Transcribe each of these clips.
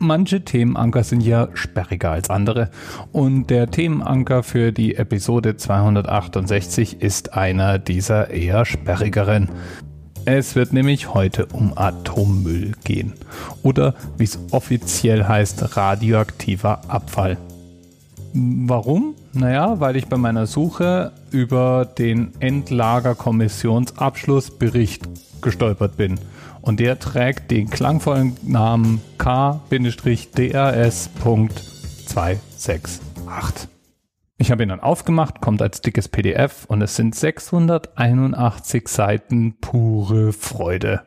Manche Themenanker sind ja sperriger als andere und der Themenanker für die Episode 268 ist einer dieser eher sperrigeren. Es wird nämlich heute um Atommüll gehen oder wie es offiziell heißt, radioaktiver Abfall. Warum? Naja, weil ich bei meiner Suche über den Endlagerkommissionsabschlussbericht gestolpert bin. Und der trägt den klangvollen Namen K-DRS.268. Ich habe ihn dann aufgemacht, kommt als dickes PDF und es sind 681 Seiten pure Freude.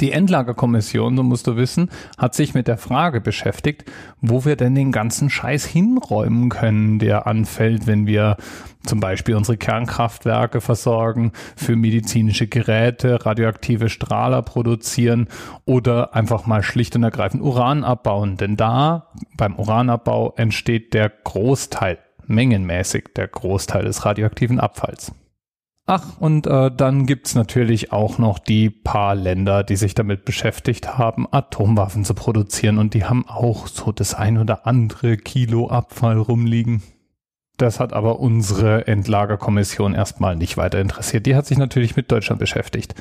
Die Endlagerkommission, so musst du wissen, hat sich mit der Frage beschäftigt, wo wir denn den ganzen Scheiß hinräumen können, der anfällt, wenn wir zum Beispiel unsere Kernkraftwerke versorgen, für medizinische Geräte radioaktive Strahler produzieren oder einfach mal schlicht und ergreifend Uran abbauen. Denn da beim Uranabbau entsteht der Großteil, mengenmäßig der Großteil des radioaktiven Abfalls. Ach, und äh, dann gibt's natürlich auch noch die paar Länder, die sich damit beschäftigt haben, Atomwaffen zu produzieren und die haben auch so das ein oder andere Kilo Abfall rumliegen. Das hat aber unsere Endlagerkommission erstmal nicht weiter interessiert. Die hat sich natürlich mit Deutschland beschäftigt.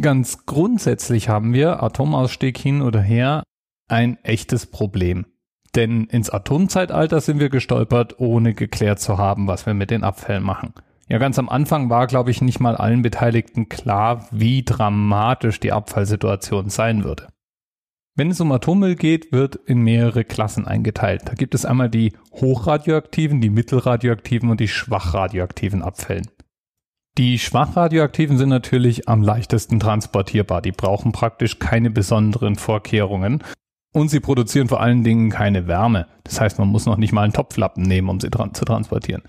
Ganz grundsätzlich haben wir, Atomausstieg hin oder her, ein echtes Problem. Denn ins Atomzeitalter sind wir gestolpert, ohne geklärt zu haben, was wir mit den Abfällen machen. Ja, ganz am Anfang war, glaube ich, nicht mal allen Beteiligten klar, wie dramatisch die Abfallsituation sein würde. Wenn es um Atommüll geht, wird in mehrere Klassen eingeteilt. Da gibt es einmal die hochradioaktiven, die mittelradioaktiven und die schwachradioaktiven Abfällen. Die schwachradioaktiven sind natürlich am leichtesten transportierbar. Die brauchen praktisch keine besonderen Vorkehrungen. Und sie produzieren vor allen Dingen keine Wärme. Das heißt, man muss noch nicht mal einen Topflappen nehmen, um sie dran zu transportieren.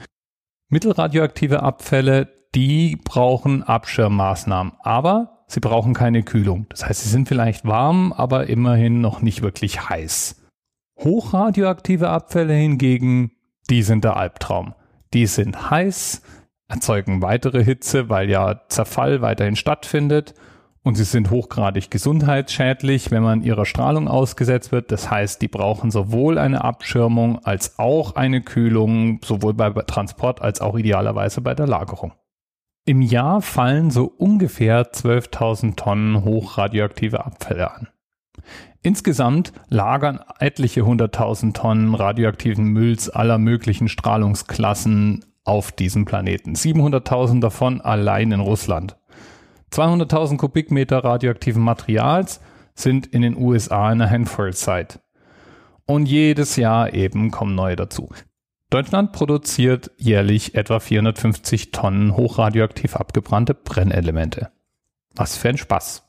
Mittelradioaktive Abfälle, die brauchen Abschirmmaßnahmen, aber sie brauchen keine Kühlung. Das heißt, sie sind vielleicht warm, aber immerhin noch nicht wirklich heiß. Hochradioaktive Abfälle hingegen, die sind der Albtraum. Die sind heiß, erzeugen weitere Hitze, weil ja Zerfall weiterhin stattfindet und sie sind hochgradig gesundheitsschädlich, wenn man ihrer Strahlung ausgesetzt wird. Das heißt, die brauchen sowohl eine Abschirmung als auch eine Kühlung, sowohl bei Transport als auch idealerweise bei der Lagerung. Im Jahr fallen so ungefähr 12.000 Tonnen hochradioaktive Abfälle an. Insgesamt lagern etliche hunderttausend Tonnen radioaktiven Mülls aller möglichen Strahlungsklassen auf diesem Planeten. 700.000 davon allein in Russland. 200.000 Kubikmeter radioaktiven Materials sind in den USA in der Hanford-Site. Und jedes Jahr eben kommen neue dazu. Deutschland produziert jährlich etwa 450 Tonnen hochradioaktiv abgebrannte Brennelemente. Was für ein Spaß.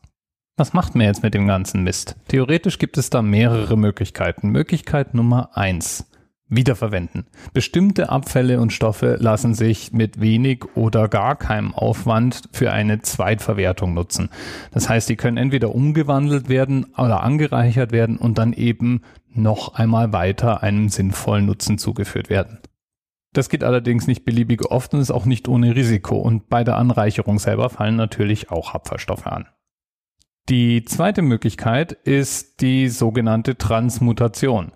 Was macht man jetzt mit dem ganzen Mist? Theoretisch gibt es da mehrere Möglichkeiten. Möglichkeit Nummer eins wiederverwenden. Bestimmte Abfälle und Stoffe lassen sich mit wenig oder gar keinem Aufwand für eine Zweitverwertung nutzen. Das heißt, die können entweder umgewandelt werden oder angereichert werden und dann eben noch einmal weiter einem sinnvollen Nutzen zugeführt werden. Das geht allerdings nicht beliebig oft und ist auch nicht ohne Risiko und bei der Anreicherung selber fallen natürlich auch Abfallstoffe an. Die zweite Möglichkeit ist die sogenannte Transmutation.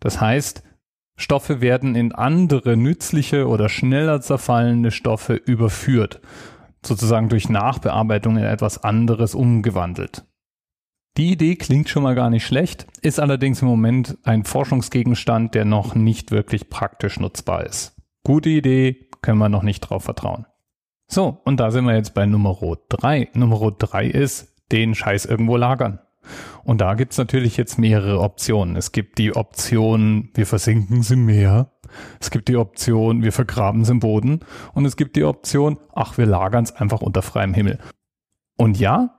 Das heißt, Stoffe werden in andere nützliche oder schneller zerfallende Stoffe überführt, sozusagen durch Nachbearbeitung in etwas anderes umgewandelt. Die Idee klingt schon mal gar nicht schlecht, ist allerdings im Moment ein Forschungsgegenstand, der noch nicht wirklich praktisch nutzbar ist. Gute Idee, können wir noch nicht drauf vertrauen. So, und da sind wir jetzt bei Nummer 3. Nummer 3 ist, den Scheiß irgendwo lagern. Und da gibt's natürlich jetzt mehrere Optionen. Es gibt die Option, wir versinken sie im Meer. Es gibt die Option, wir vergraben sie im Boden. Und es gibt die Option, ach, wir lagern es einfach unter freiem Himmel. Und ja,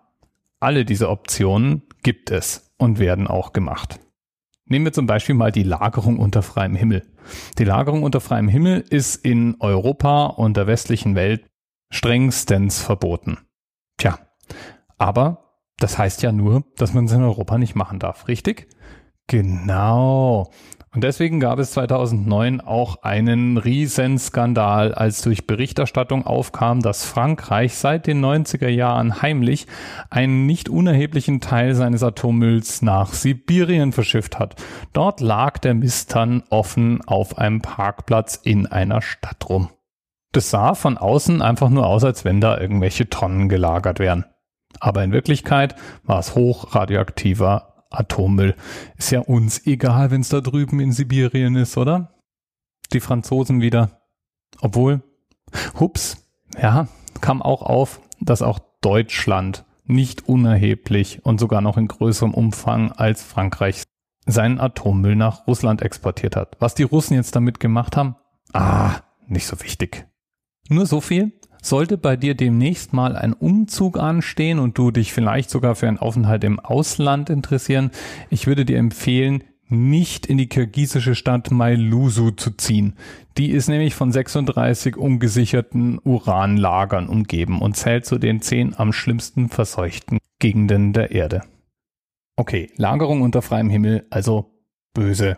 alle diese Optionen gibt es und werden auch gemacht. Nehmen wir zum Beispiel mal die Lagerung unter freiem Himmel. Die Lagerung unter freiem Himmel ist in Europa und der westlichen Welt strengstens verboten. Tja, aber das heißt ja nur, dass man es in Europa nicht machen darf, richtig? Genau. Und deswegen gab es 2009 auch einen Riesenskandal, als durch Berichterstattung aufkam, dass Frankreich seit den 90er Jahren heimlich einen nicht unerheblichen Teil seines Atommülls nach Sibirien verschifft hat. Dort lag der Mist dann offen auf einem Parkplatz in einer Stadt rum. Das sah von außen einfach nur aus, als wenn da irgendwelche Tonnen gelagert wären. Aber in Wirklichkeit war es hoch radioaktiver Atommüll. Ist ja uns egal, wenn es da drüben in Sibirien ist, oder? Die Franzosen wieder. Obwohl, hups, ja, kam auch auf, dass auch Deutschland nicht unerheblich und sogar noch in größerem Umfang als Frankreich seinen Atommüll nach Russland exportiert hat. Was die Russen jetzt damit gemacht haben? Ah, nicht so wichtig. Nur so viel. Sollte bei dir demnächst mal ein Umzug anstehen und du dich vielleicht sogar für einen Aufenthalt im Ausland interessieren, ich würde dir empfehlen, nicht in die kirgisische Stadt Mailusu zu ziehen. Die ist nämlich von 36 ungesicherten Uranlagern umgeben und zählt zu den zehn am schlimmsten verseuchten Gegenden der Erde. Okay, Lagerung unter freiem Himmel, also böse.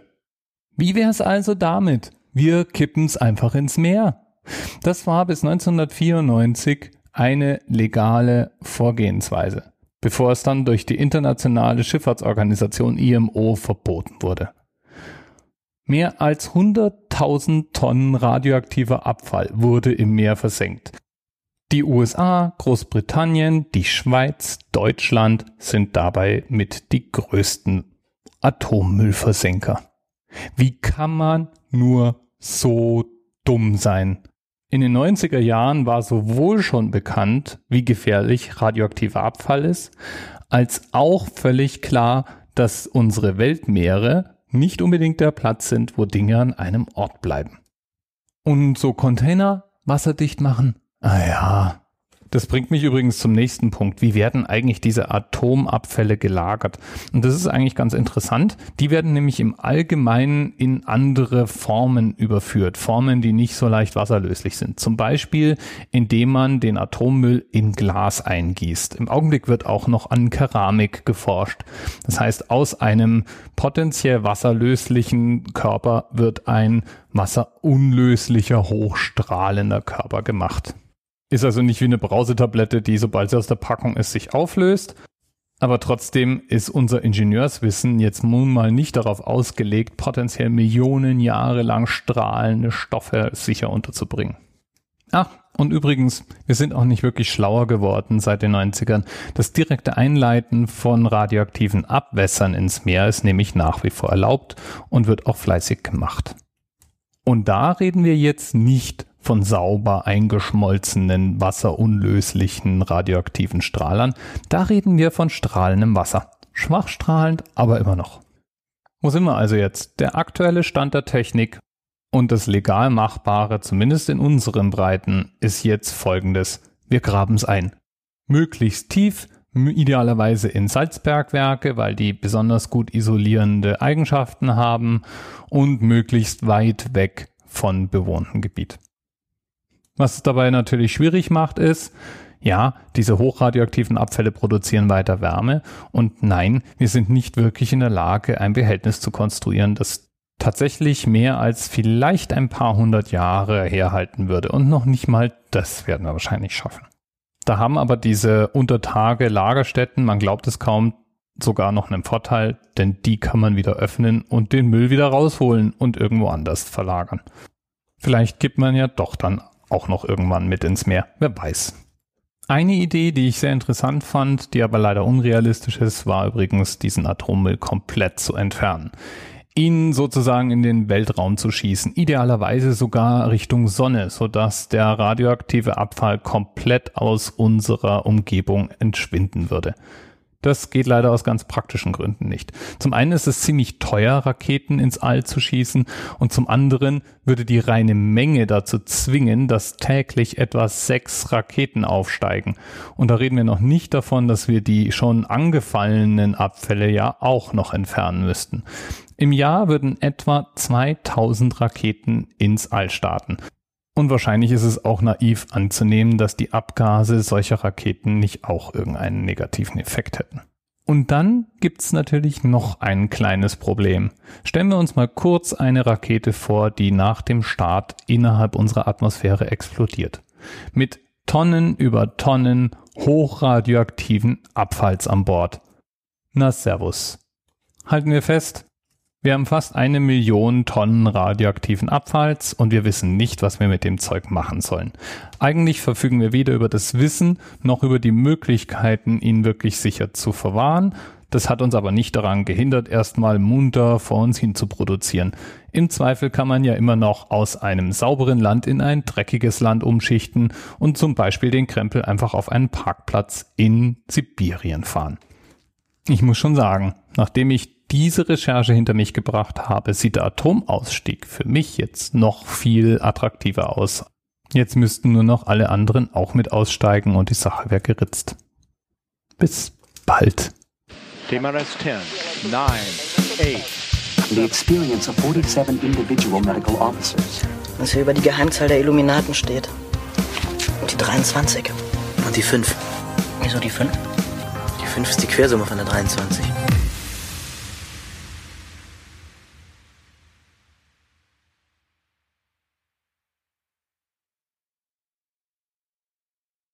Wie wär's also damit? Wir kippen's einfach ins Meer. Das war bis 1994 eine legale Vorgehensweise, bevor es dann durch die internationale Schifffahrtsorganisation IMO verboten wurde. Mehr als 100.000 Tonnen radioaktiver Abfall wurde im Meer versenkt. Die USA, Großbritannien, die Schweiz, Deutschland sind dabei mit die größten Atommüllversenker. Wie kann man nur so dumm sein? In den 90er Jahren war sowohl schon bekannt, wie gefährlich radioaktiver Abfall ist, als auch völlig klar, dass unsere Weltmeere nicht unbedingt der Platz sind, wo Dinge an einem Ort bleiben. Und so Container wasserdicht machen? Ah ja, das bringt mich übrigens zum nächsten Punkt. Wie werden eigentlich diese Atomabfälle gelagert? Und das ist eigentlich ganz interessant. Die werden nämlich im Allgemeinen in andere Formen überführt. Formen, die nicht so leicht wasserlöslich sind. Zum Beispiel, indem man den Atommüll in Glas eingießt. Im Augenblick wird auch noch an Keramik geforscht. Das heißt, aus einem potenziell wasserlöslichen Körper wird ein wasserunlöslicher, hochstrahlender Körper gemacht. Ist also nicht wie eine Brausetablette, die sobald sie aus der Packung ist, sich auflöst. Aber trotzdem ist unser Ingenieurswissen jetzt nun mal nicht darauf ausgelegt, potenziell Millionen Jahre lang strahlende Stoffe sicher unterzubringen. Ach, und übrigens, wir sind auch nicht wirklich schlauer geworden seit den 90ern. Das direkte Einleiten von radioaktiven Abwässern ins Meer ist nämlich nach wie vor erlaubt und wird auch fleißig gemacht. Und da reden wir jetzt nicht von sauber eingeschmolzenen, wasserunlöslichen radioaktiven Strahlern. Da reden wir von strahlendem Wasser. Schwach strahlend, aber immer noch. Wo sind wir also jetzt? Der aktuelle Stand der Technik und das legal Machbare, zumindest in unseren Breiten, ist jetzt folgendes. Wir graben es ein. Möglichst tief, idealerweise in Salzbergwerke, weil die besonders gut isolierende Eigenschaften haben und möglichst weit weg von bewohntem Gebiet. Was es dabei natürlich schwierig macht, ist, ja, diese hochradioaktiven Abfälle produzieren weiter Wärme und nein, wir sind nicht wirklich in der Lage, ein Behältnis zu konstruieren, das tatsächlich mehr als vielleicht ein paar hundert Jahre herhalten würde. Und noch nicht mal das werden wir wahrscheinlich schaffen. Da haben aber diese Untertage Lagerstätten, man glaubt es kaum, sogar noch einen Vorteil, denn die kann man wieder öffnen und den Müll wieder rausholen und irgendwo anders verlagern. Vielleicht gibt man ja doch dann auch noch irgendwann mit ins Meer, wer weiß. Eine Idee, die ich sehr interessant fand, die aber leider unrealistisch ist, war übrigens, diesen Atommüll komplett zu entfernen. Ihn sozusagen in den Weltraum zu schießen, idealerweise sogar Richtung Sonne, sodass der radioaktive Abfall komplett aus unserer Umgebung entschwinden würde. Das geht leider aus ganz praktischen Gründen nicht. Zum einen ist es ziemlich teuer, Raketen ins All zu schießen und zum anderen würde die reine Menge dazu zwingen, dass täglich etwa sechs Raketen aufsteigen. Und da reden wir noch nicht davon, dass wir die schon angefallenen Abfälle ja auch noch entfernen müssten. Im Jahr würden etwa 2000 Raketen ins All starten. Und wahrscheinlich ist es auch naiv anzunehmen, dass die Abgase solcher Raketen nicht auch irgendeinen negativen Effekt hätten. Und dann gibt's natürlich noch ein kleines Problem. Stellen wir uns mal kurz eine Rakete vor, die nach dem Start innerhalb unserer Atmosphäre explodiert. Mit Tonnen über Tonnen hochradioaktiven Abfalls an Bord. Na Servus. Halten wir fest, wir haben fast eine Million Tonnen radioaktiven Abfalls und wir wissen nicht, was wir mit dem Zeug machen sollen. Eigentlich verfügen wir weder über das Wissen noch über die Möglichkeiten, ihn wirklich sicher zu verwahren. Das hat uns aber nicht daran gehindert, erstmal munter vor uns hin zu produzieren. Im Zweifel kann man ja immer noch aus einem sauberen Land in ein dreckiges Land umschichten und zum Beispiel den Krempel einfach auf einen Parkplatz in Sibirien fahren. Ich muss schon sagen, nachdem ich diese Recherche hinter mich gebracht habe, sieht der Atomausstieg für mich jetzt noch viel attraktiver aus. Jetzt müssten nur noch alle anderen auch mit aussteigen und die Sache wäre geritzt. Bis bald. TMRS 10, 9, 8. The experience of 47 individual medical officers. Was hier über die Geheimzahl der Illuminaten steht. Und die 23. Und die 5. Wieso die 5? Die 5 ist die Quersumme von der 23.